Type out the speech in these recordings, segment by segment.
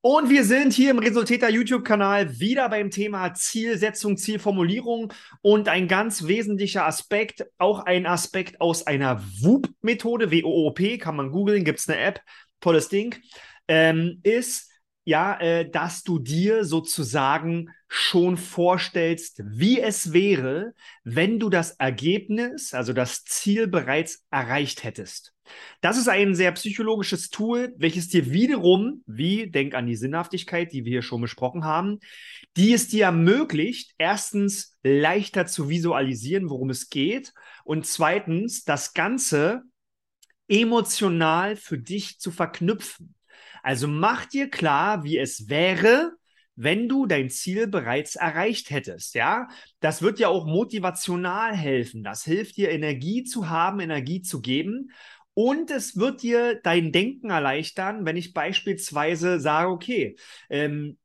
Und wir sind hier im Resultäter YouTube-Kanal wieder beim Thema Zielsetzung, Zielformulierung und ein ganz wesentlicher Aspekt, auch ein Aspekt aus einer WOOP-Methode, W-O-O-P, kann man googeln, gibt es eine App, tolles Ding, ähm, ist ja, äh, dass du dir sozusagen schon vorstellst, wie es wäre, wenn du das Ergebnis, also das Ziel bereits erreicht hättest. Das ist ein sehr psychologisches Tool, welches dir wiederum, wie, denk an die Sinnhaftigkeit, die wir hier schon besprochen haben, die es dir ermöglicht, erstens leichter zu visualisieren, worum es geht und zweitens das Ganze emotional für dich zu verknüpfen. Also mach dir klar, wie es wäre, wenn du dein Ziel bereits erreicht hättest, ja? Das wird dir auch motivational helfen. Das hilft dir, Energie zu haben, Energie zu geben. Und es wird dir dein Denken erleichtern, wenn ich beispielsweise sage, okay, ähm,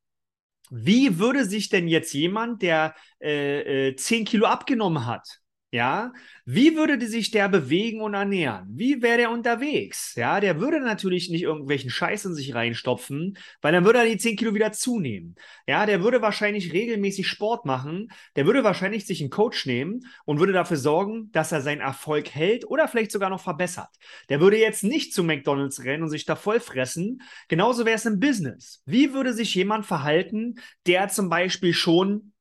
wie würde sich denn jetzt jemand, der äh, äh, 10 Kilo abgenommen hat, ja, wie würde sich der bewegen und ernähren? Wie wäre der unterwegs? Ja, der würde natürlich nicht irgendwelchen Scheiß in sich reinstopfen, weil dann würde er die 10 Kilo wieder zunehmen. Ja, der würde wahrscheinlich regelmäßig Sport machen, der würde wahrscheinlich sich einen Coach nehmen und würde dafür sorgen, dass er seinen Erfolg hält oder vielleicht sogar noch verbessert. Der würde jetzt nicht zu McDonalds rennen und sich da voll fressen. Genauso wäre es im Business. Wie würde sich jemand verhalten, der zum Beispiel schon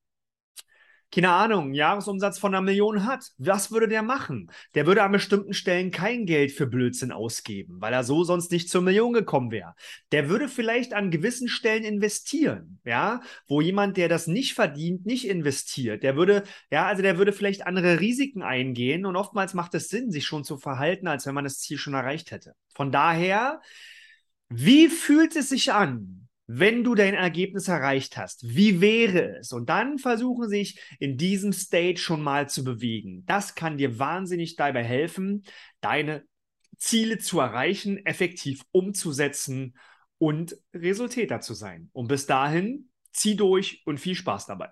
keine Ahnung, einen Jahresumsatz von einer Million hat, was würde der machen? Der würde an bestimmten Stellen kein Geld für Blödsinn ausgeben, weil er so sonst nicht zur Million gekommen wäre. Der würde vielleicht an gewissen Stellen investieren, ja, wo jemand, der das nicht verdient, nicht investiert. Der würde, ja, also der würde vielleicht andere Risiken eingehen und oftmals macht es Sinn, sich schon zu verhalten, als wenn man das Ziel schon erreicht hätte. Von daher, wie fühlt es sich an, wenn du dein Ergebnis erreicht hast, wie wäre es? Und dann versuchen sich in diesem Stage schon mal zu bewegen. Das kann dir wahnsinnig dabei helfen, deine Ziele zu erreichen, effektiv umzusetzen und Resultäter zu sein. Und bis dahin, zieh durch und viel Spaß dabei.